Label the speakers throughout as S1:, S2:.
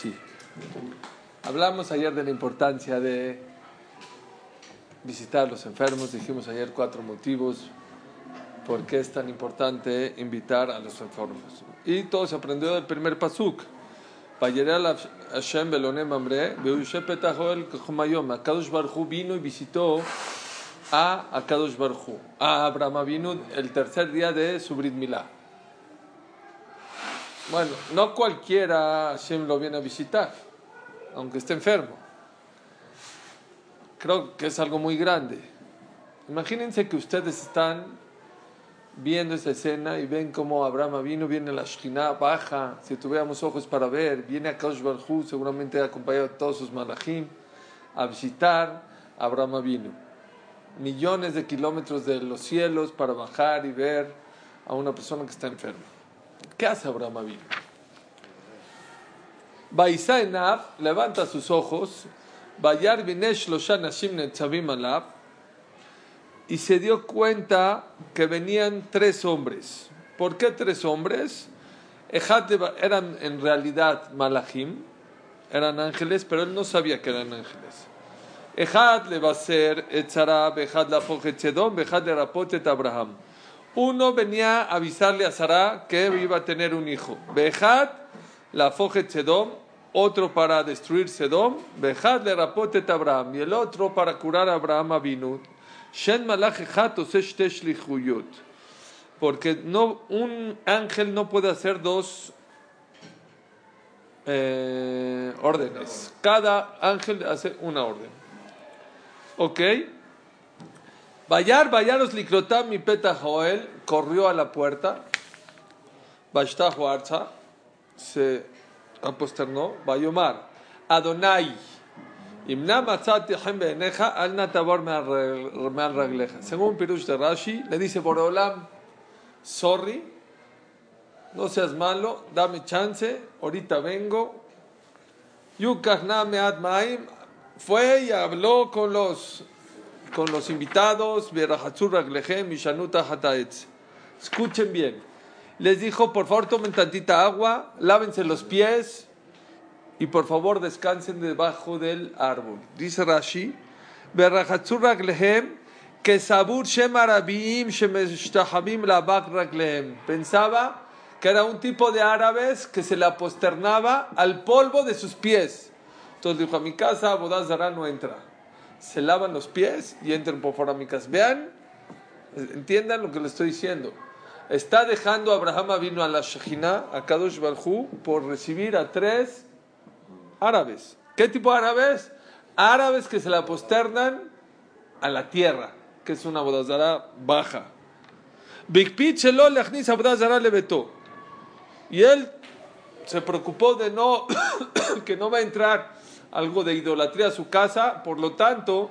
S1: Sí. Hablamos ayer de la importancia de visitar a los enfermos. Dijimos ayer cuatro motivos por qué es tan importante invitar a los enfermos. Y todo se aprendió del primer pasuk. Hashem Akadosh Barhu vino y visitó a Akadosh Barhu, a Abraham vino el tercer día de su Brit. Bueno, no cualquiera Hashem lo viene a visitar, aunque esté enfermo. Creo que es algo muy grande. Imagínense que ustedes están viendo esa escena y ven cómo Abraham vino, viene la Shekhinah, baja, si tuviéramos ojos para ver, viene a Kaush Barhu, seguramente acompañado de todos sus malachim, a visitar a Abraham vino. Millones de kilómetros de los cielos para bajar y ver a una persona que está enferma. ¿Qué hace Abraham vino? Baisainav levanta sus ojos, Bayar Binesh Loshanashim Netzavim y se dio cuenta que venían tres hombres. ¿Por qué tres hombres? eran en realidad malachim, eran ángeles, pero él no sabía que eran ángeles. Ejad le va a ser Etzarab, Ejad la Tzedom, Ejad le rapotet Abraham. Uno venía a avisarle a Sarah que iba a tener un hijo. Bejad la Fojet Sedom, otro para destruir Sedom, Bejad le rapotet Abraham, y el otro para curar a Abraham Abinut. Shen Porque no, un ángel no puede hacer dos eh, órdenes. Cada ángel hace una orden. ¿Ok? Bayar, Bayaros Likrotam mi peta Joel corrió a la puerta. Bashtahu Arza se aposternó. Bayomar, Adonai. Según Pirush de Rashi, le dice Borolam, sorry, no seas malo, dame chance, ahorita vengo. Fue y habló con los, con los invitados, Escuchen bien. Les dijo, por favor, tomen tantita agua, lávense los pies, y por favor descansen debajo del árbol. Dice Rashi, que sabur Pensaba que era un tipo de árabes que se le aposternaba al polvo de sus pies. Entonces dijo, a mi casa Bodazara no entra. Se lavan los pies y entran por fuera a. Vean, entiendan lo que le estoy diciendo. Está dejando Abraham vino a la Shekhinah, a Kadosh Barhu, por recibir a tres árabes. ¿Qué tipo de árabes? Árabes que se la posternan a la tierra, que es una bodazara baja. Y él se preocupó de no, que no va a entrar algo de idolatría a su casa, por lo tanto,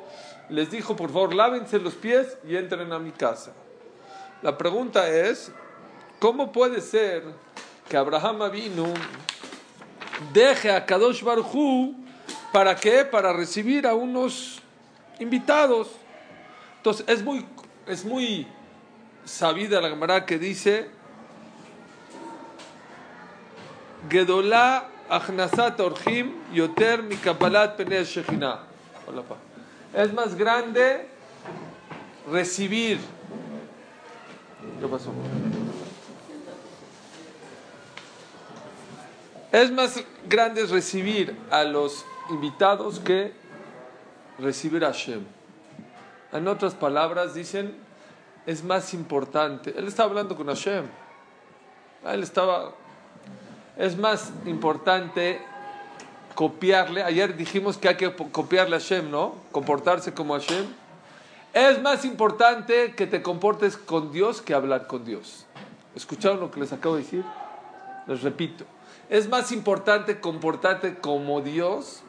S1: les dijo, por favor, lávense los pies y entren a mi casa. La pregunta es, ¿cómo puede ser que Abraham vino deje a Kadosh ¿para qué? Para recibir a unos invitados. Entonces, es muy, es muy sabida la Gemara que dice, Gedolá Achnasat Orhim Yoter Mikapalat Shechina. Es más grande recibir. ¿Qué pasó? Es más grande recibir a los invitados que recibir a Hashem. En otras palabras, dicen, es más importante. Él estaba hablando con Hashem. Él estaba. Es más importante copiarle. Ayer dijimos que hay que copiarle a Hashem, ¿no? Comportarse como Hashem. Es más importante que te comportes con Dios que hablar con Dios. ¿Escucharon lo que les acabo de decir? Les repito. Es más importante comportarte como Dios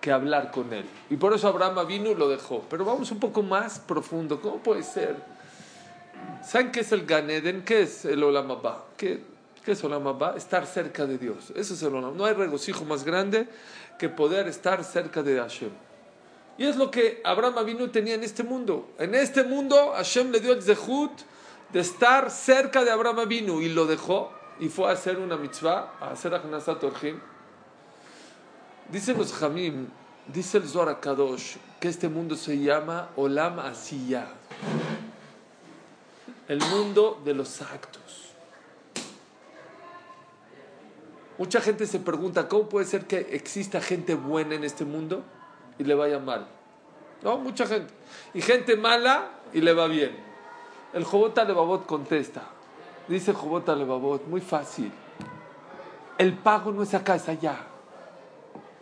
S1: que hablar con Él. Y por eso Abraham vino y lo dejó. Pero vamos un poco más profundo. ¿Cómo puede ser? ¿Saben qué es el Ganeden? ¿Qué es el Olamabá? ¿Qué, ¿Qué es Olamabá? Estar cerca de Dios. Eso es el Olamabá. No hay regocijo más grande que poder estar cerca de Hashem. Y es lo que Abraham vino tenía en este mundo. En este mundo Hashem le dio el zehut de estar cerca de Abraham vino y lo dejó y fue a hacer una mitzvah, a hacer Achnasat Orjim. Dicen los Jamim, dice el Zohar Kadosh, que este mundo se llama Olam Asiyah, el mundo de los actos. Mucha gente se pregunta, ¿cómo puede ser que exista gente buena en este mundo y le vaya mal? No, mucha gente. Y gente mala y le va bien. El Jobot Alebabot contesta. Dice Jobot Alebabot, muy fácil. El pago no es acá, es allá.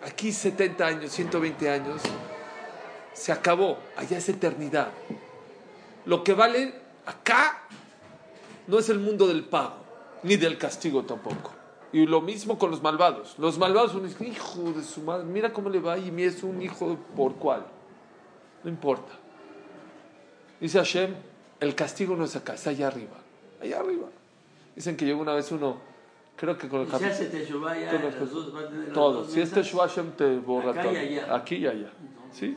S1: Aquí 70 años, 120 años, se acabó. Allá es eternidad. Lo que vale acá no es el mundo del pago, ni del castigo tampoco. Y lo mismo con los malvados. Los malvados son hijo de su madre, mira cómo le va y es un hijo por cuál. No importa. Dice Hashem, el castigo no es acá, es allá arriba. Allá arriba. Dicen que llegó una vez uno, creo que con el Todo. Si este Hashem te borra todo. Aquí y allá. ¿Sí?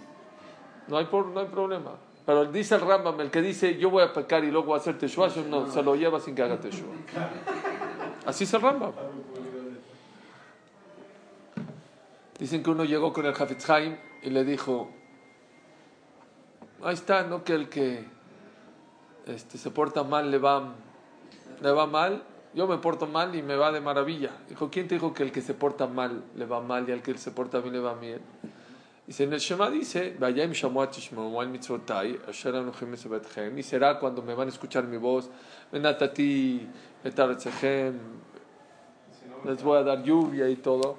S1: No hay, por, no hay problema. Pero dice el Rambam, el que dice yo voy a pecar y luego voy a hacer Teshuvah, no, se lo lleva sin que haga Teshuvah. Así es el Rambam. Dicen que uno llegó con el Hafetz y le dijo, ahí está, ¿no? Que el que este, se porta mal le va, le va mal, yo me porto mal y me va de maravilla. Dijo, ¿quién te dijo que el que se porta mal le va mal y al que se porta bien le va bien? Dice, en el Shema dice, y será cuando me van a escuchar mi voz, les voy a dar lluvia y todo.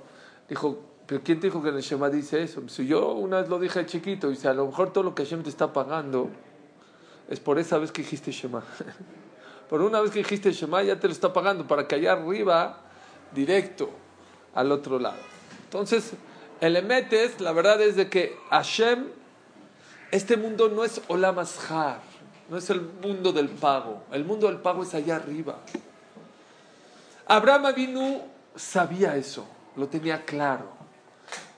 S1: Dijo, pero ¿quién te dijo que el Shema dice eso? Si yo una vez lo dije chiquito, dice, a lo mejor todo lo que Hashem te está pagando es por esa vez que dijiste Shema. por una vez que dijiste Shema ya te lo está pagando para que allá arriba, directo, al otro lado. Entonces, el emetes, la verdad es de que Hashem, este mundo no es Olam no es el mundo del pago. El mundo del pago es allá arriba. Abraham Avinu sabía eso, lo tenía claro.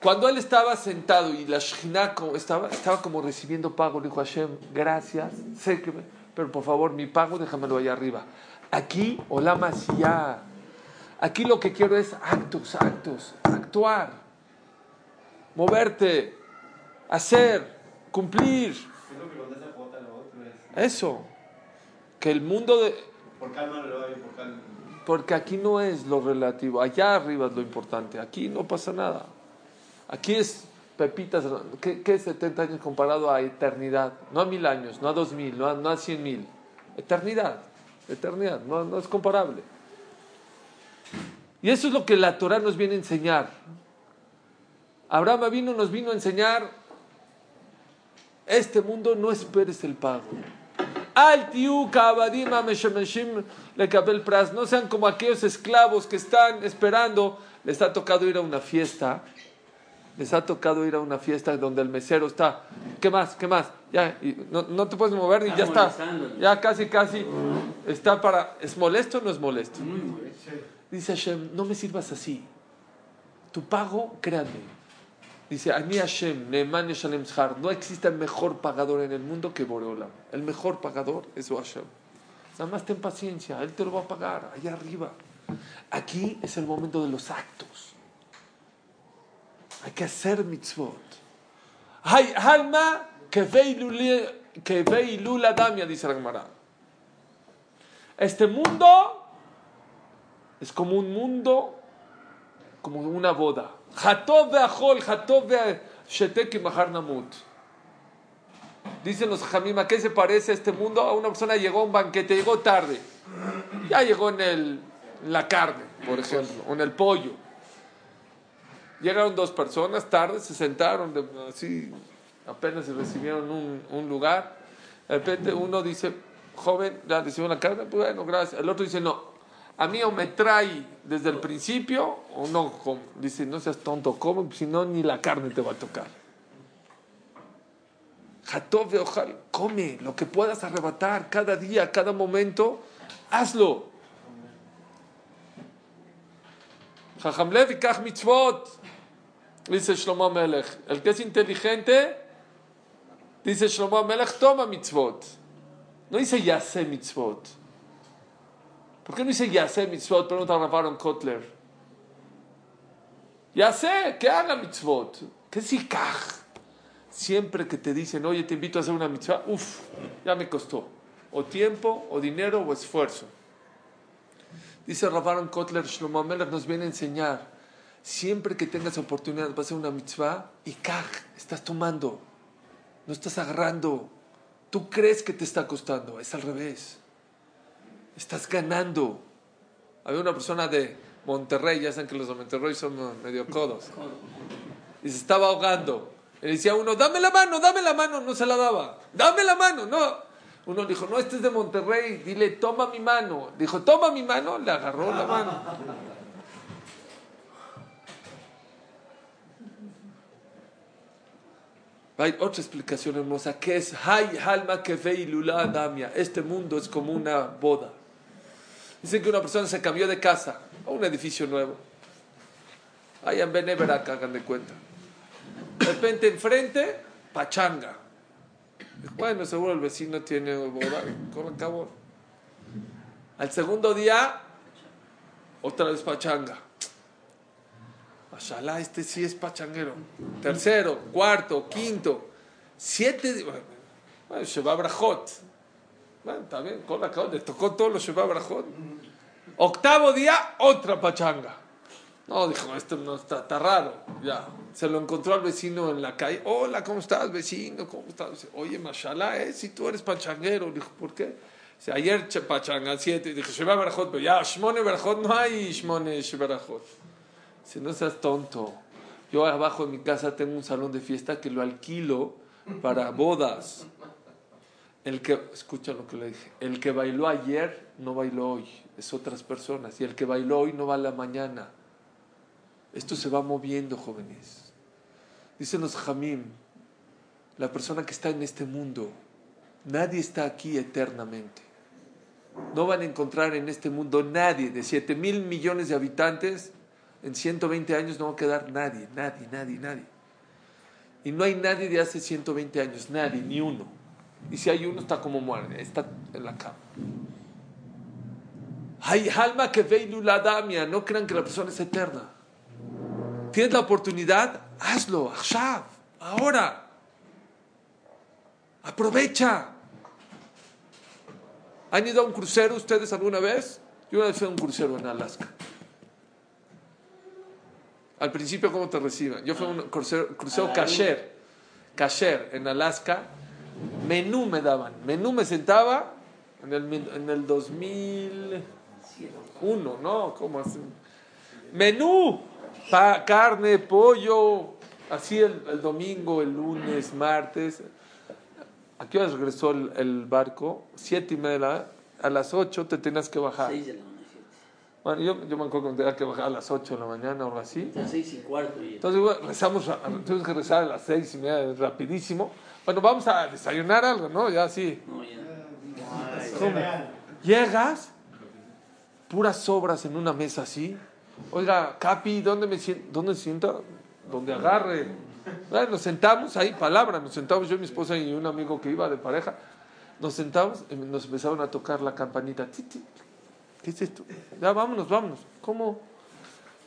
S1: Cuando él estaba sentado y la Shekhinah estaba, estaba como recibiendo pago, le dijo Hashem, gracias, sé que, pero por favor, mi pago déjamelo allá arriba. Aquí, Olama ya. Aquí lo que quiero es actos, actos, actuar, moverte, hacer, cumplir. Eso. Que el mundo de. Porque aquí no es lo relativo, allá arriba es lo importante, aquí no pasa nada. Aquí es pepitas, ¿qué, es 70 años comparado a eternidad? No a mil años, no a dos mil, no a, no a cien mil. Eternidad, eternidad, no, no es comparable. Y eso es lo que la Torah nos viene a enseñar. Abraham vino, nos vino a enseñar, este mundo no esperes el pago. No sean como aquellos esclavos que están esperando, les ha tocado ir a una fiesta les ha tocado ir a una fiesta donde el mesero está, ¿qué más? ¿Qué más? Ya, no, te puedes mover y ya está. Ya casi, casi está para... ¿Es molesto o no es molesto? Dice Hashem, no me sirvas así. Tu pago, créanme. Dice, a mí Hashem, no existe mejor pagador en el mundo que Boreolam. El mejor pagador es Hashem. Nada más ten paciencia, Él te lo va a pagar, allá arriba. Aquí es el momento de los actos. Hay que hacer mitzvot. Hay alma que ve lula damia, dice la Gemara. Este mundo es como un mundo, como una boda. Dicen los jamim, ¿a qué se parece este mundo? A una persona llegó a un banquete, llegó tarde. Ya llegó en, el, en la carne, por ejemplo, o en el pollo Llegaron dos personas tarde, se sentaron, así apenas se recibieron un, lugar. De repente uno dice, joven, ya recibió la carne, pues bueno, gracias. El otro dice, no, a mí o me trae desde el principio o no. Dice, no seas tonto, come, si no, ni la carne te va a tocar. Jatove, ojalá, come lo que puedas arrebatar cada día, cada momento, hazlo. Jajamlev y mitzvot. Dice Shlomo Melech, el que es inteligente, dice Shlomo Melech, toma mitzvot. No dice yase mitzvot. ¿Por qué no dice yase mitzvot? Pregunta a Rafaron Kotler. Ya sé, que haga mitzvot. Que si kaj. Siempre que te dicen, oye, te invito a hacer una mitzvah, uff, ya me costó. O tiempo, o dinero, o esfuerzo. Dice Rafaron Kotler, Shlomo Amelech nos viene a enseñar, siempre que tengas oportunidad para hacer una mitzvah, y kaj, estás tomando, no estás agarrando. Tú crees que te está costando, es al revés. Estás ganando. Había una persona de Monterrey, ya saben que los de Monterrey son medio codos, y se estaba ahogando. Le decía uno, dame la mano, dame la mano, no se la daba. Dame la mano, no. Uno dijo, no, este es de Monterrey, dile, toma mi mano. Dijo, toma mi mano, le agarró la mano. Hay otra explicación hermosa, que es Hay Halma Lula Damia. Este mundo es como una boda. Dicen que una persona se cambió de casa a un edificio nuevo. Ahí en Beneverac, hagan de cuenta. De repente enfrente, pachanga. Bueno, seguro el vecino tiene boda, con cabo. Al segundo día, otra vez pachanga. Mashallah, este sí es pachanguero. Tercero, cuarto, quinto, siete. Bueno, Sheba Brajot. Bueno, está bien, con la le tocó todos los Sheba Brajot. Octavo día, otra pachanga. No, dijo, esto no está, está raro. Ya, se lo encontró al vecino en la calle. Hola, ¿cómo estás, vecino? ¿Cómo estás? Dice, Oye, mashallah, ¿eh? Si tú eres pachanguero. Dijo, ¿por qué? Dice, ayer pachanga, siete. Dijo, Sheba Barajot, pero ya, Shmone Barajot, no hay Shmone Barajot. Si no seas tonto. Yo abajo en mi casa tengo un salón de fiesta que lo alquilo para bodas. El que, escucha lo que le dije, el que bailó ayer no bailó hoy, es otras personas. Y el que bailó hoy no va a la mañana. Esto se va moviendo, jóvenes. Dicen los Jamim, la persona que está en este mundo, nadie está aquí eternamente. No van a encontrar en este mundo nadie de 7 mil millones de habitantes. En 120 años no va a quedar nadie, nadie, nadie, nadie. Y no hay nadie de hace 120 años, nadie, ni uno. Y si hay uno, está como muere, está en la cama. Hay alma que ve damia, no crean que la persona es eterna. Tienes la oportunidad, hazlo, ahora. Aprovecha. ¿Han ido a un crucero ustedes alguna vez? Yo una vez fui a un crucero en Alaska. Al principio, ¿cómo te reciben? Yo fui a un crucero, crucero kasher, kasher en Alaska. Menú me daban. Menú me sentaba en el, en el 2001, ¿no? ¿Cómo así? Menú carne, pollo, así el, domingo, el lunes, martes. ¿A qué hora regresó el, barco? Siete y media. A las ocho te tenías que bajar. Seis de la mañana. Bueno, yo, yo me acuerdo que tenía que bajar a las ocho de la mañana o algo así.
S2: A las seis y cuarto.
S1: Entonces, bueno, rezamos, tuvimos que rezar a las seis y media, rapidísimo. Bueno, vamos a desayunar algo, ¿no? Ya así. No, ya. Llegas, puras sobras en una mesa así Oiga, Capi, ¿dónde me siento? ¿Dónde sienta? Donde agarre. nos sentamos ahí, palabra, nos sentamos yo, mi esposa y un amigo que iba de pareja. Nos sentamos y nos empezaron a tocar la campanita. ¿Qué es esto? Ya, vámonos, vámonos. ¿Cómo?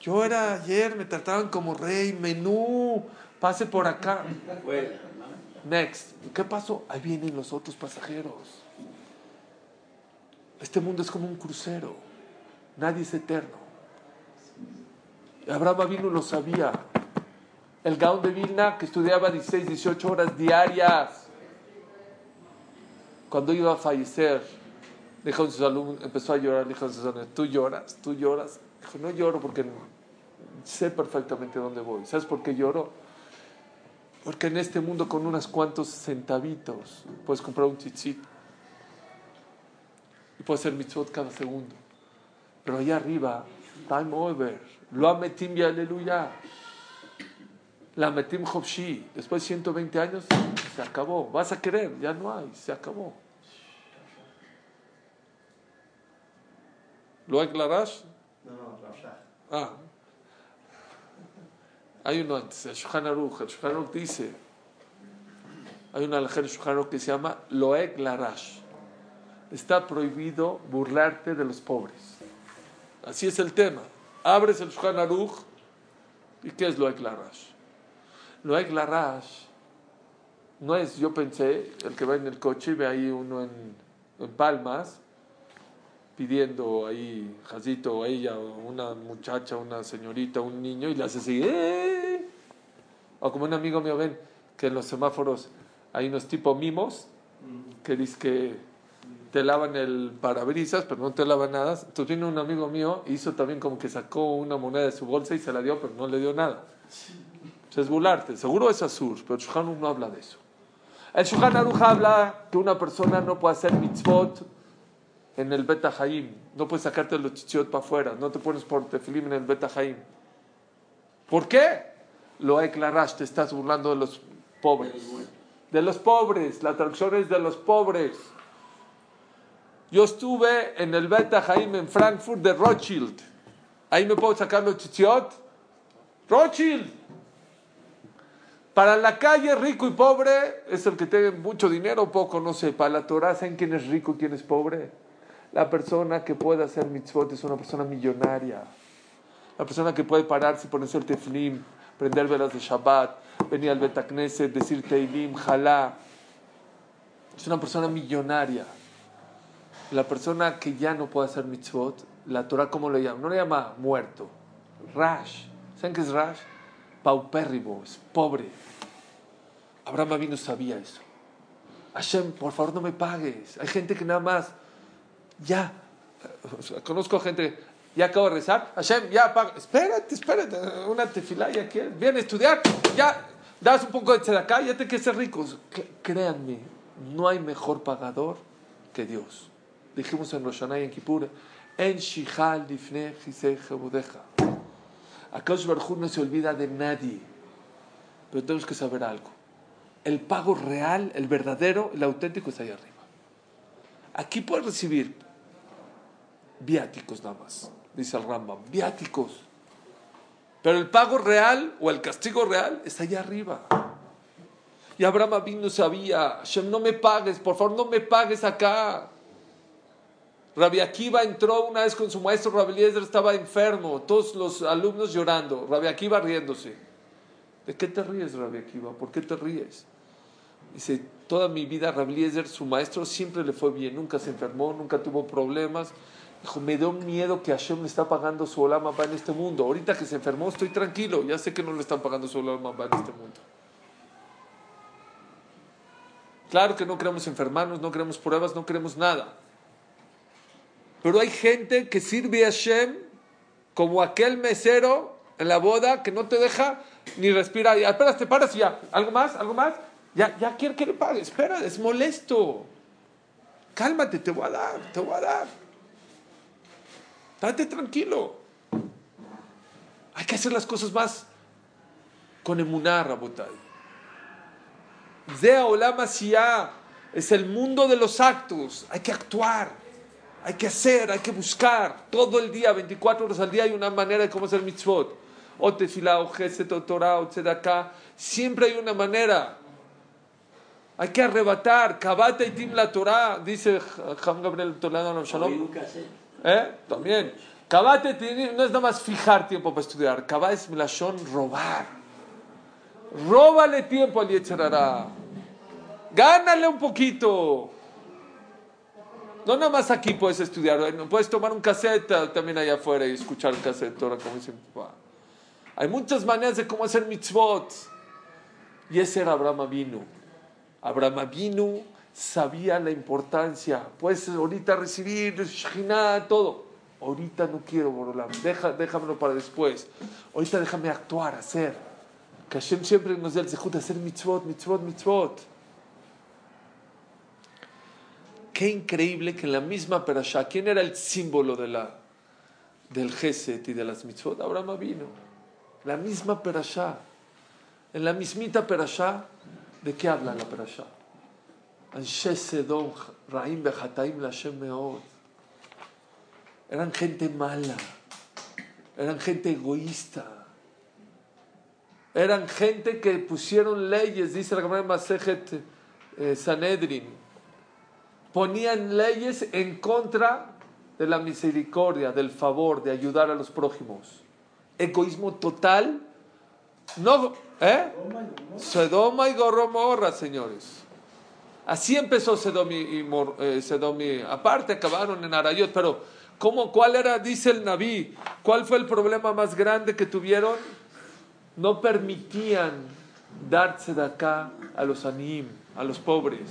S1: Yo era ayer, me trataban como rey, menú, pase por acá. Next. ¿Qué pasó? Ahí vienen los otros pasajeros. Este mundo es como un crucero. Nadie es eterno. Abraham vino lo sabía. El Gaón de Vilna, que estudiaba 16, 18 horas diarias, cuando iba a fallecer, dijo a sus alumnos, empezó a llorar, dijo a sus alumnos, tú lloras, tú lloras. Dijo, no lloro porque sé perfectamente dónde voy. ¿Sabes por qué lloro? Porque en este mundo con unos cuantos centavitos puedes comprar un chichito y puedes hacer mitzvot cada segundo. Pero allá arriba, time over. Lo ametim y aleluya. La metim Hopshi. Después de 120 años, se acabó. Vas a querer, ya no hay, se acabó. ¿Lo hay Larash?
S2: No, no,
S1: Ah. Hay uno antes, el Shulchan Aruch. El Shulchan Aruch dice, hay una alhaja en que se llama Loek Larash. Está prohibido burlarte de los pobres. Así es el tema abres el Shulchan Aruch ¿Y qué es Loek Larash? Loek Larash no es, yo pensé, el que va en el coche ve ahí uno en, en Palmas pidiendo ahí, Jacito o ella, una muchacha, una señorita, un niño, y le hace así, ¡eh! O como un amigo mío ven que en los semáforos hay unos tipo mimos que dice que te lavan el parabrisas, pero no te lavan nada. Entonces vino un amigo mío, hizo también como que sacó una moneda de su bolsa y se la dio, pero no le dio nada. es burlarte. Seguro es Azur, pero Shulchan no habla de eso. El Shulchan Aruch habla que una persona no puede hacer mitzvot en el Beta Haim. No puedes sacarte los chichiot para afuera. No te pones por tefilim en el Beta Haim. ¿Por qué? Lo declaraste, te estás burlando de los pobres. De los pobres. La traducción es de los pobres. Yo estuve en el Beta Haim en Frankfurt de Rothschild. Ahí me puedo sacar los chichiot. Rothschild. Para la calle, rico y pobre, es el que tiene mucho dinero o poco, no sé. Para la Torah, ¿saben quién es rico y quién es pobre? La persona que puede hacer mitzvot es una persona millonaria. La persona que puede pararse ponerse el teflim, prender velas de Shabbat, venir al Betacneset, decir Teilim, Jalá. Es una persona millonaria. La persona que ya no puede hacer mitzvot, la Torah, ¿cómo le llama? No le llama muerto. Rash. ¿Saben qué es Rash? Paupérrimo, es pobre. Abraham Avinu sabía eso. Hashem, por favor no me pagues. Hay gente que nada más ya, conozco gente, ya acabo de rezar, Hashem, ya paga, espérate, espérate, una tefilá ya quieres, viene a estudiar, ya das un poco de acá, ya te quieres ser ricos. Créanme, no hay mejor pagador que Dios. Dijimos en Rosh y en Kippur, en Shihal Difne. Akash Barjú no se olvida de nadie, pero tenemos que saber algo. El pago real, el verdadero, el auténtico está ahí arriba. Aquí puedes recibir viáticos nada más, dice el Rambam, viáticos. Pero el pago real o el castigo real está allá arriba. Y Abraham vino sabía, Shem, no me pagues, por favor, no me pagues acá. Rabbi Akiva entró una vez con su maestro, Rabbi estaba enfermo, todos los alumnos llorando, Rabbi Akiva riéndose. ¿De qué te ríes, Rabbi Akiva? ¿Por qué te ríes? Dice, toda mi vida Rabbi Eliezer, su maestro, siempre le fue bien, nunca se enfermó, nunca tuvo problemas. Dijo, me dio miedo que Hashem le está pagando su olama en este mundo. Ahorita que se enfermó estoy tranquilo, ya sé que no le están pagando su olama en este mundo. Claro que no queremos enfermarnos, no queremos pruebas, no queremos nada. Pero hay gente que sirve a Hashem como aquel mesero en la boda que no te deja ni respirar. Ya, espera, te paras y ya. ¿Algo más? ¿Algo más? Ya, ya quiere que le pague. Espera, es molesto. Cálmate, te voy a dar, te voy a dar. Date tranquilo. Hay que hacer las cosas más con emuná, Rabotay. Zea Olama es el mundo de los actos. Hay que actuar, hay que hacer, hay que buscar. Todo el día, 24 horas al día, hay una manera de cómo hacer mitzvot. O tefilá, o geset, o torah, o tzedakah. Siempre hay una manera. Hay que arrebatar. Kabata y tim la Torah, dice Ham Gabriel Toledo Shalom. ¿Eh? También. Cabate no es nada más fijar tiempo para estudiar. Cabá es milashon robar. Róbale tiempo al Yetzerará. Gánale un poquito. No nada más aquí puedes estudiar. Puedes tomar un cassette también allá afuera y escuchar cassette. Ahora, como dice Hay muchas maneras de cómo hacer mitzvot. Y ese era Abraham Avinu. Abraham Avinu sabía la importancia. Puedes ahorita recibir Shekhinah, todo. Ahorita no quiero, Borolam. Deja, déjamelo para después. Ahorita déjame actuar, hacer. Que Hashem siempre nos dé el de hacer mitzvot, mitzvot, mitzvot. Qué increíble que en la misma perashá, ¿quién era el símbolo de la, del Geset y de las mitzvot? Abraham vino. La misma perashá. En la mismita perashá, ¿de qué habla la perashá? Eran gente mala, eran gente egoísta, eran gente que pusieron leyes, dice la Gemara Masejet eh, Sanedrin, ponían leyes en contra de la misericordia, del favor, de ayudar a los prójimos. Egoísmo total No, ¿eh? Sedoma y Goromorra, señores. Así empezó Sedom y, eh, Aparte acabaron en Arayot, pero ¿cómo, ¿cuál era, dice el Naví, cuál fue el problema más grande que tuvieron? No permitían darse de acá a los anim, a los pobres.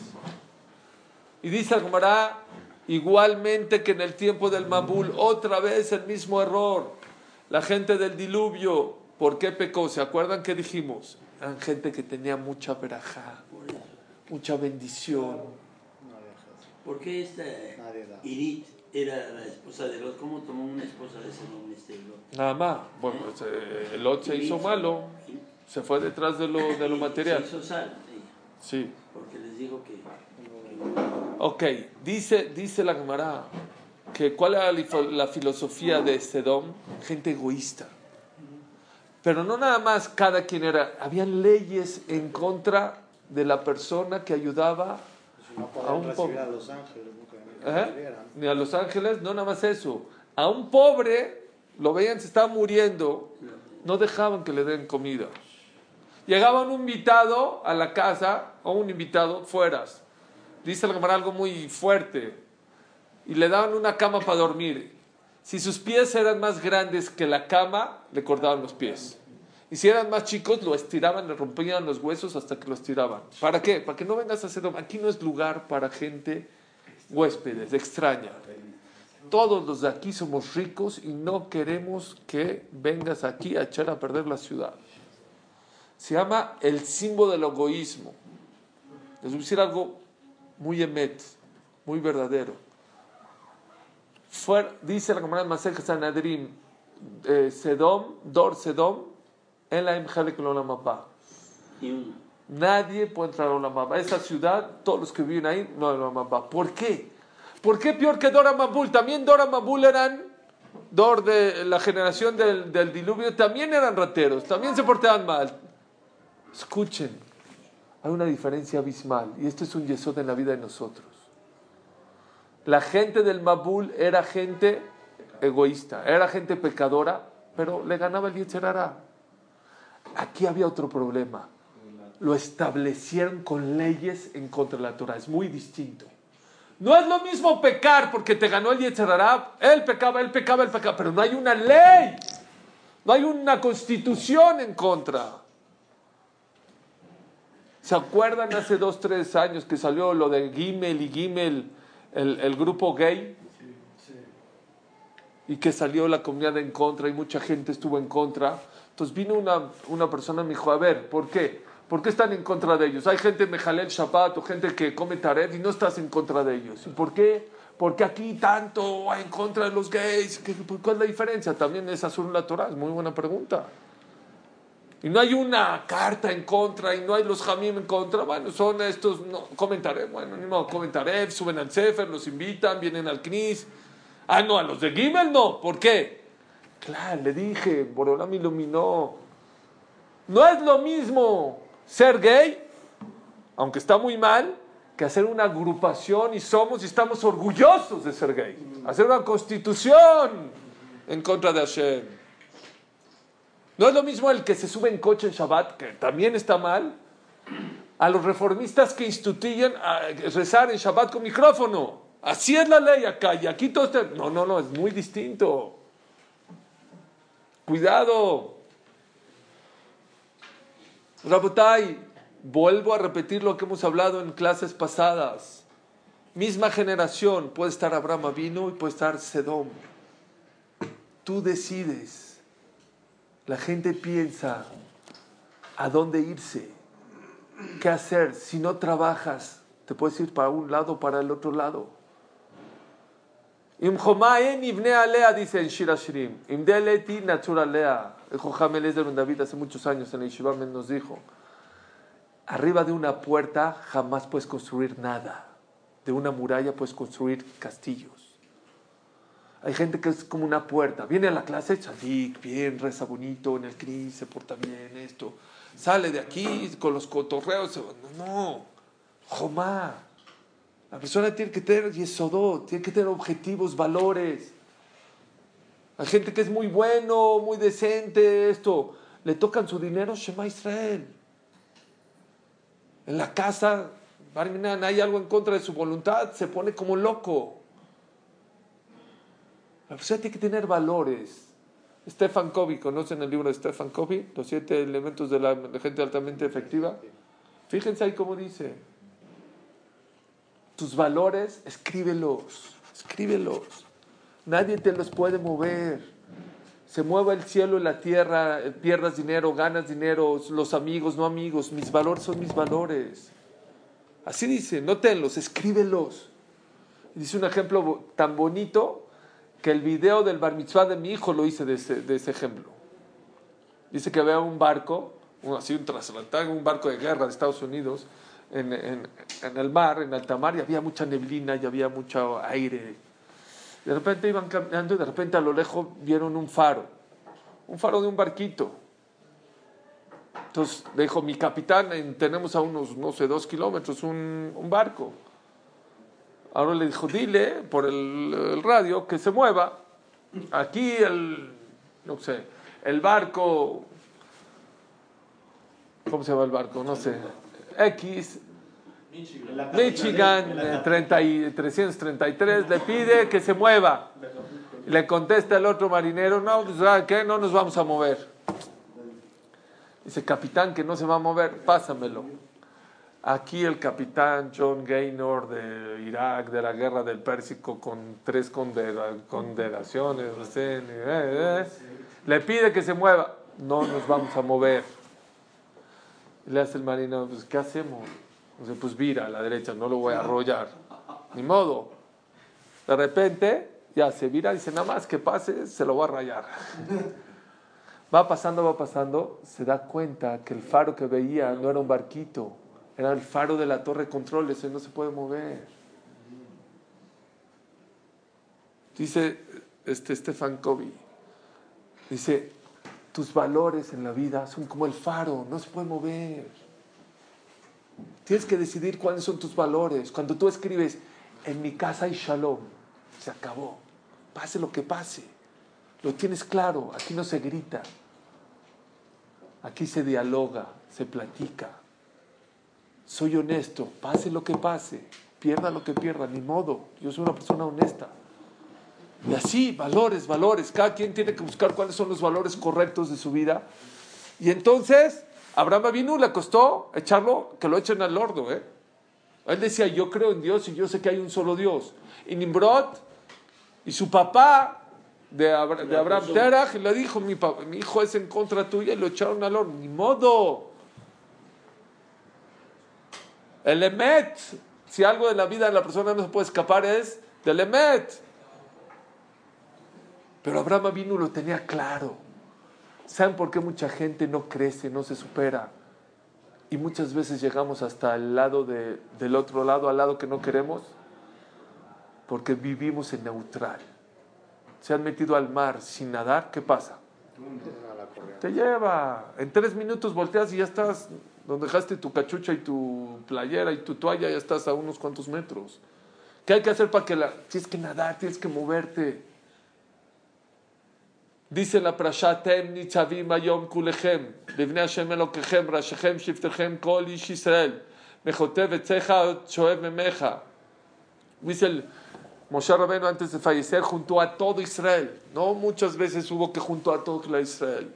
S1: Y dice Agmará, igualmente que en el tiempo del Mabul, otra vez el mismo error. La gente del diluvio, ¿por qué pecó? ¿Se acuerdan que dijimos? Eran gente que tenía mucha verajá, mucha bendición.
S2: ¿Por qué esta Irit era la esposa de Lot? ¿Cómo tomó una esposa de ese nombre este Lot?
S1: Nada más. Bueno, pues, eh, Lot se hizo malo, se fue detrás de lo, de lo material.
S2: Se hizo sal,
S1: sí.
S2: Porque les dijo que
S1: Ok, dice, dice la Gemara que cuál era la filosofía de Sedom, gente egoísta. Pero no nada más cada quien era, habían leyes en contra de la persona que ayudaba
S3: a un pobre. ¿Eh?
S1: Ni a los ángeles, no nada más eso. A un pobre, lo veían, se estaba muriendo, no dejaban que le den comida. Llegaba un invitado a la casa, o un invitado, fueras dice el Gemara algo muy fuerte, y le daban una cama para dormir. Si sus pies eran más grandes que la cama, le cortaban los pies. Y si eran más chicos, lo estiraban, le rompían los huesos hasta que los tiraban. ¿Para qué? Para que no vengas a hacer... Aquí no es lugar para gente huéspedes, extraña. Todos los de aquí somos ricos y no queremos que vengas aquí a echar a perder la ciudad. Se llama el símbolo del egoísmo. Les voy a algo muy emet, muy verdadero. dice la Cámara Masej Sanadrim, eh, Sedom, Dor Sedom, en la. Nadie puede entrar a Mapa. Esa ciudad, todos los que viven ahí, no hay Mapa. ¿Por qué? ¿Por qué peor que Dora Mabul? También Dora Mabul eran, Dor de la generación del, del diluvio, también eran rateros, también se portaban mal. Escuchen, hay una diferencia abismal y esto es un yesod en la vida de nosotros. La gente del Mabul era gente egoísta, era gente pecadora, pero le ganaba el Yetzerara. Aquí había otro problema. Lo establecieron con leyes en contra de la Torah. Es muy distinto. No es lo mismo pecar porque te ganó el Yetzerara. Él pecaba, él pecaba, él pecaba. Pero no hay una ley. No hay una constitución en contra. ¿Se acuerdan hace dos, tres años que salió lo de Gimel y Gimel, el, grupo gay? Y que salió la comunidad en contra y mucha gente estuvo en contra. Entonces vino una, una persona y me dijo, a ver, ¿por qué? ¿Por qué están en contra de ellos? Hay gente Mejalel Shabbat o gente que come Taret y no estás en contra de ellos. ¿Y por qué? Porque aquí tanto en contra de los gays. ¿Cuál es la diferencia? También es azul la Torah. Es muy buena pregunta y no hay una carta en contra y no hay los jamim en contra, bueno, son estos, no, comentaré, bueno, ni modo, comentaré, suben al Sefer, los invitan, vienen al Knis. Ah, no, a los de Gimel no, ¿por qué? Claro, le dije, Borolam me iluminó. No es lo mismo ser gay, aunque está muy mal, que hacer una agrupación y somos y estamos orgullosos de ser gay. Hacer una constitución en contra de Hashem. No es lo mismo el que se sube en coche en Shabbat, que también está mal, a los reformistas que instituyen a rezar en Shabbat con micrófono. Así es la ley acá y aquí todo está... No, no, no, es muy distinto. Cuidado. Rabotai, vuelvo a repetir lo que hemos hablado en clases pasadas. Misma generación, puede estar Abraham Avino y puede estar Sedom. Tú decides. La gente piensa a dónde irse, qué hacer. Si no trabajas, te puedes ir para un lado o para el otro lado. dice en Shira Shirim. Imdeleti naturalea. El Jojamel es de David hace muchos años en el Yeshiva nos dijo: Arriba de una puerta jamás puedes construir nada. De una muralla puedes construir castillos. Hay gente que es como una puerta. Viene a la clase, chadik, bien, reza bonito, en el cris, se porta bien, esto. Sale de aquí con los cotorreos. No, no. Jomá. La persona tiene que tener yesodó, tiene que tener objetivos, valores. Hay gente que es muy bueno, muy decente, esto. le tocan su dinero, Shema Israel. En la casa, hay algo en contra de su voluntad, se pone como loco. La persona tiene que tener valores. Stefan Covey, ¿conocen el libro de Stefan Covey? Los siete elementos de la gente altamente efectiva. Fíjense ahí cómo dice. Tus valores, escríbelos, escríbelos. Nadie te los puede mover. Se mueva el cielo y la tierra, pierdas dinero, ganas dinero, los amigos, no amigos. Mis valores son mis valores. Así dice, nótenlos, escríbelos. Dice un ejemplo tan bonito que el video del bar mitzvah de mi hijo lo hice de ese, ejemplo. Dice que había un barco, así un transatlántico, un barco de guerra de Estados Unidos, en, el mar, en alta mar, y había mucha neblina y había mucho aire. De repente iban caminando y de repente a lo lejos vieron un faro, un faro de un barquito. Entonces dijo, mi capitán, tenemos a unos, no sé, dos kilómetros un, un barco. Ahora le dijo, dile por el, radio que se mueva. Aquí el, no sé, el barco, ¿cómo se llama el barco? No sé, X, Michigan, 30 y 333, le pide que se mueva. Le contesta el otro marinero, no, pues, ¿qué? No nos vamos a mover. Dice, capitán, que no se va a mover, pásamelo. Aquí el capitán John Gaynor de Irak, de la guerra del Pérsico, con tres condenaciones, eh, eh, le pide que se mueva. No nos vamos a mover. Le hace el marino, pues, ¿qué hacemos? Dice, pues vira a la derecha, no lo voy a arrollar. Ni modo. De repente, ya se vira, dice, nada más que pase, se lo voy a rayar. Va pasando, va pasando, se da cuenta que el faro que veía no era un barquito, era el faro de la torre de control, ese no se puede mover. Dice este Stefan Covey, dice, tus valores en la vida son como el faro, no se puede mover. Tienes que decidir cuáles son tus valores. Cuando tú escribes, en mi casa hay shalom, se acabó. Pase lo que pase. Lo tienes claro, aquí no se grita. Aquí se dialoga, se platica soy honesto, pase lo que pase, pierda lo que pierda, ni modo, yo soy una persona honesta. Y así, valores, valores, cada quien tiene que buscar cuáles son los valores correctos de su vida. Y entonces, Abraham Avinu le costó echarlo, que lo echen al horno, ¿eh? Él decía, yo creo en Dios y yo sé que hay un solo Dios. Y Nimrod y su papá de, Abraham Terach le dijo, mi, mi hijo es en contra tuya y lo echaron al horno. Ni modo. El Emet, si algo de la vida de la persona no se puede escapar es del Emet. Pero Abraham vino lo tenía claro. ¿Saben por qué mucha gente no crece, no se supera? Y muchas veces llegamos hasta el lado de, del otro lado, al lado que no queremos, porque vivimos en neutral. Se han metido al mar sin nadar, ¿qué pasa? Te lleva. En tres minutos volteas y ya estás donde dejaste tu cachucha y tu playera y tu toalla, ya estás a unos cuantos metros. ¿Qué hay que hacer para que la... Tienes que nadar, tienes que moverte. Dice la Prashatem Nichavim Ayom Kulechem, Livne Hashem Elokechem, Rashechem Shiftechem Kol Ish Israel, Mechotev Etzecha Shoev Memecha. Dice el Moshe Rabbeinu antes de fallecer, junto a todo Israel. No muchas veces hubo que junto a todo Israel.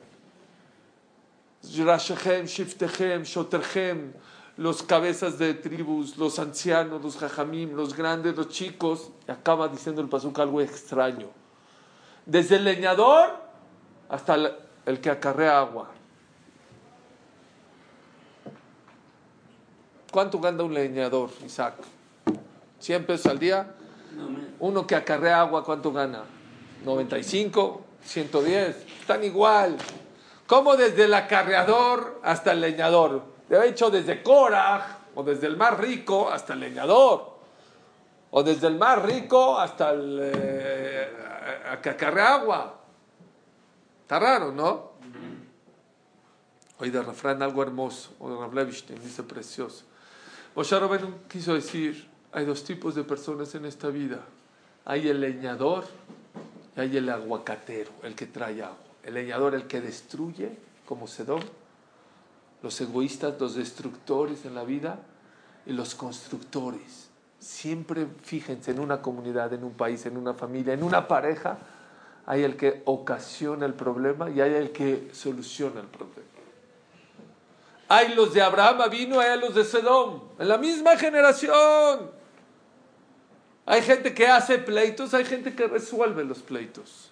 S1: Rashechem, Shiftechem, Shoterchem, los cabezas de tribus, los ancianos, los jajamim, los grandes, los chicos. Y acaba diciendo el pasuk algo extraño. Desde el leñador hasta el, que acarrea agua. ¿Cuánto gana un leñador, Isaac? ¿100 pesos al día? Uno que acarrea agua, ¿cuánto gana? ¿95? ¿110? Están igual. ¿Cómo desde el acarreador hasta el leñador? De hecho, desde Cora o desde el más rico hasta el leñador. O desde el más rico hasta el eh, que acarrea agua. Está raro, ¿no? Hoy de refrán algo hermoso, o de Rav dice precioso. Moshe Rabbeinu quiso decir, hay dos tipos de personas en esta vida. Hay el leñador y hay el aguacatero, el que trae agua el leñador el que destruye como Sedom, los egoístas, los destructores en la vida y los constructores. Siempre fíjense en una comunidad, en un país, en una familia, en una pareja, hay el que ocasiona el problema y hay el que soluciona el problema. Hay los de Abraham vino, hay los de Sedom, en la misma generación. Hay gente que hace pleitos, hay gente que resuelve los pleitos.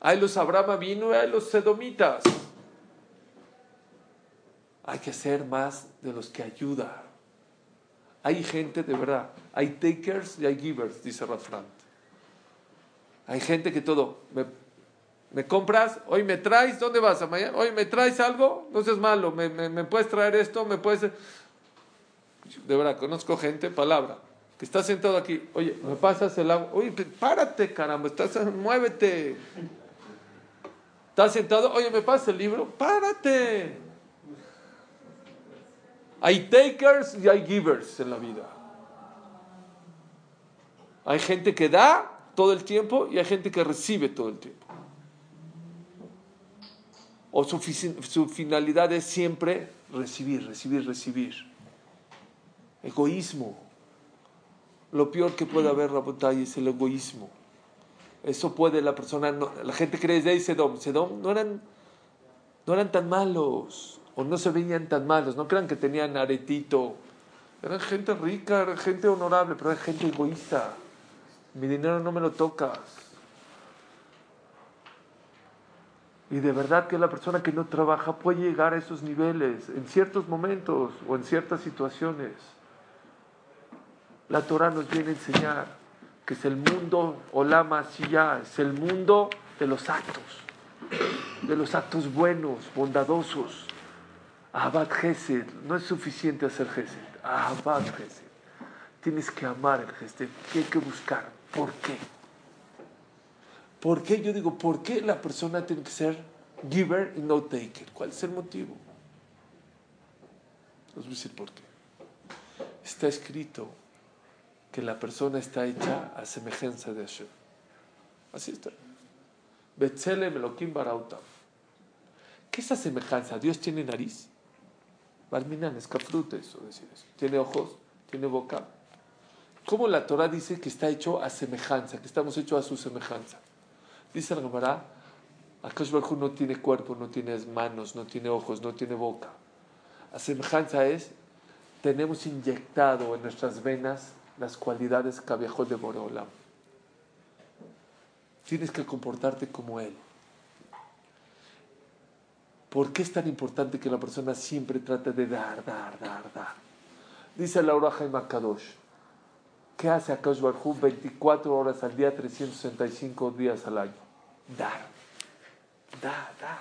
S1: Hay los Abraham vino y hay los Sedomitas. Hay que ser más de los que ayudan. Hay gente de verdad. Hay takers y hay givers, dice Rafrant. Hay gente que todo. Me, compras, hoy me traes, ¿dónde vas? mañana? Hoy me traes algo, no seas malo, me, me, puedes traer esto, me puedes. De verdad, conozco gente, palabra, que está sentado aquí. Oye, me pasas el agua. Oye, párate, caramba, estás, muévete. Estás sentado, oye, me pasas el libro, párate. Hay takers y hay givers en la vida. Hay gente que da todo el tiempo y hay gente que recibe todo el tiempo. O su, finalidad es siempre recibir, recibir, recibir. Egoísmo. Lo peor que puede haber, Rabotay, es el egoísmo. Eso puede la persona, la gente cree de Sedom. Sedom no eran, no eran tan malos o no se veían tan malos, no crean que tenían aretito. Eran gente rica, gente honorable, pero era gente egoísta. Mi dinero no me lo tocas. Y de verdad que la persona que no trabaja puede llegar a esos niveles en ciertos momentos o en ciertas situaciones. La Torah nos viene a enseñar que es el mundo, Olama ya, es el mundo de los actos, de los actos buenos, bondadosos. Abad Gesed, no es suficiente hacer Gesed. Abad Gesed. Tienes que amar el Gesed. ¿Qué hay que buscar? ¿Por qué? ¿Por qué? Yo digo, ¿por qué la persona tiene que ser giver y no taker? ¿Cuál es el motivo? Les voy a decir por qué. Está escrito que la persona está hecha a semejanza de Hashem. Así está. Betzelem Elohim Barautam. ¿Qué es esa semejanza? ¿Dios tiene nariz? Barminan, es eso, decir eso. Tiene ojos, tiene boca. ¿Cómo la Torah dice que está hecho a semejanza, que estamos hechos a su semejanza? Dice el Gemara, Akash no tiene cuerpo, no tiene manos, no tiene ojos, no tiene boca. A semejanza es, tenemos inyectado en nuestras venas las cualidades que viajó de Boreolam. Tienes que comportarte como Él. ¿Por qué es tan importante que la persona siempre trate de dar, dar, dar, dar? Dice Laura Jaime Kadosh. ¿Qué hace Akash Barjú 24 horas al día, 365 días al año? Dar. Da, da.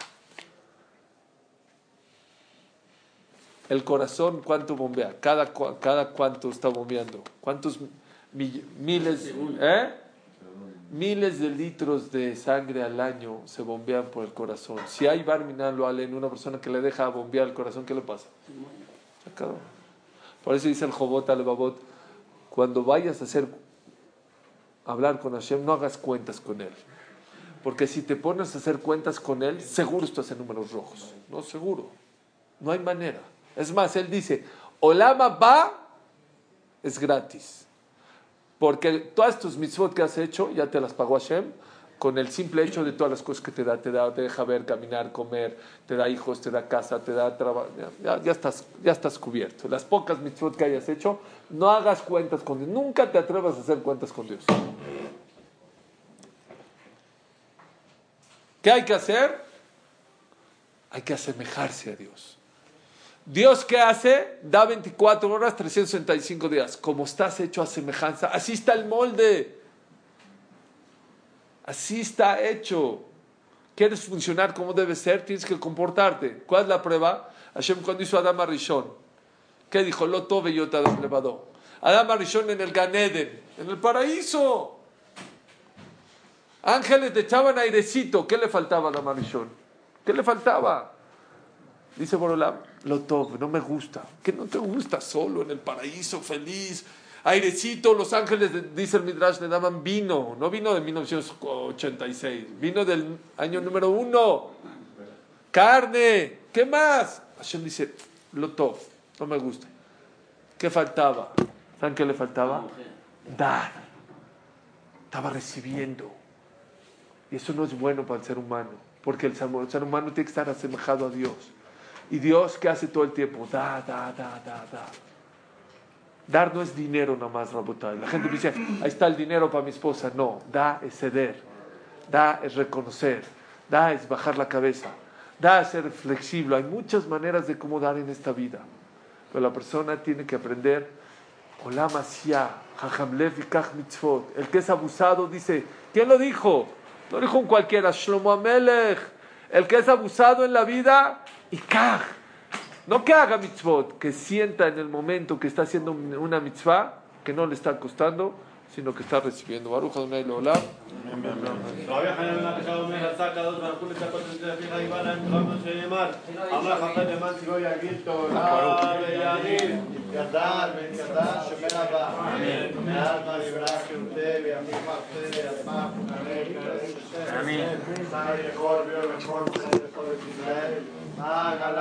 S1: El corazón, ¿cuánto bombea? Cada, cuánto está bombeando. ¿Cuántos miles? ¿Eh? miles de litros de sangre al año se bombean por el corazón. Si hay barminal lo en una persona que le deja bombear el corazón, ¿qué le pasa? Por eso dice el Jobot al Babot, cuando vayas a hacer hablar con Hashem, no hagas cuentas con él. Porque si te pones a hacer cuentas con él, seguro estás en números rojos. No, seguro. No hay manera. Es más, él dice, Olama va es gratis. Porque todas tus mitzvot que has hecho ya te las pagó Hashem con el simple hecho de todas las cosas que te da. Te, da, te deja ver, caminar, comer, te da hijos, te da casa, te da trabajo. Ya, estás, ya estás cubierto. Las pocas mitzvot que hayas hecho, no hagas cuentas con Dios. Nunca te atrevas a hacer cuentas con Dios. ¿Qué hay que hacer? Hay que asemejarse a Dios. Dios qué hace? Da 24 horas, 365 días. Como estás hecho a semejanza, así está el molde. Así está hecho. ¿Quieres funcionar como debe ser? Tienes que comportarte. ¿Cuál es la prueba? Hashem cuando hizo a Adam Arishon. ¿Qué dijo? Lo tove yo te Adam Arishon en el Ganeden, en el paraíso. Ángeles te echaban airecito. ¿Qué le faltaba a Adam Arishon? ¿Qué le faltaba? Dice Borolam, lo top, no me gusta. Que no te gusta solo en el paraíso, feliz, airecito, los ángeles, dice el Midrash, le daban vino, no vino de 1986, vino del año número uno, carne, ¿qué más? Hashem dice, Lotov, no me gusta. ¿Qué faltaba? ¿Saben qué le faltaba? Dar. Estaba recibiendo. Y eso no es bueno para el ser humano, porque el ser humano tiene que estar asemejado a Dios. Y Dios, ¿qué hace todo el tiempo? Da, da, da, da, da. Dar no es dinero nada más, Rabotay. La gente dice, ahí está el dinero para mi esposa. No, da es ceder. Da es reconocer. Da es bajar la cabeza. Da es ser flexible. Hay muchas maneras de cómo dar en esta vida. Pero la persona tiene que aprender. El que es abusado dice, ¿quién lo dijo? No dijo un cualquiera, Shlomo Amelech. El que es abusado en la vida, y kaj. No que haga mitzvot, que sienta en el momento que está haciendo una mitzvah, que no le está costando, sino que está recibiendo. Baruch Adonai Leolam. רבי חנין בן עקשיא אומר, רצה הקדוש ברוך הוא לצפות את זה פיך יבא להם כמו שנאמר, אמר חכם למען ציבו יגיד תורה ויעניל, גדל ונקדש שמן הבא, מאז מה נברא שירותי וימים מחסה יזמה פוקרי קרב ששם, שר יכול ויום יכול ישראל, מה גלה Ah, got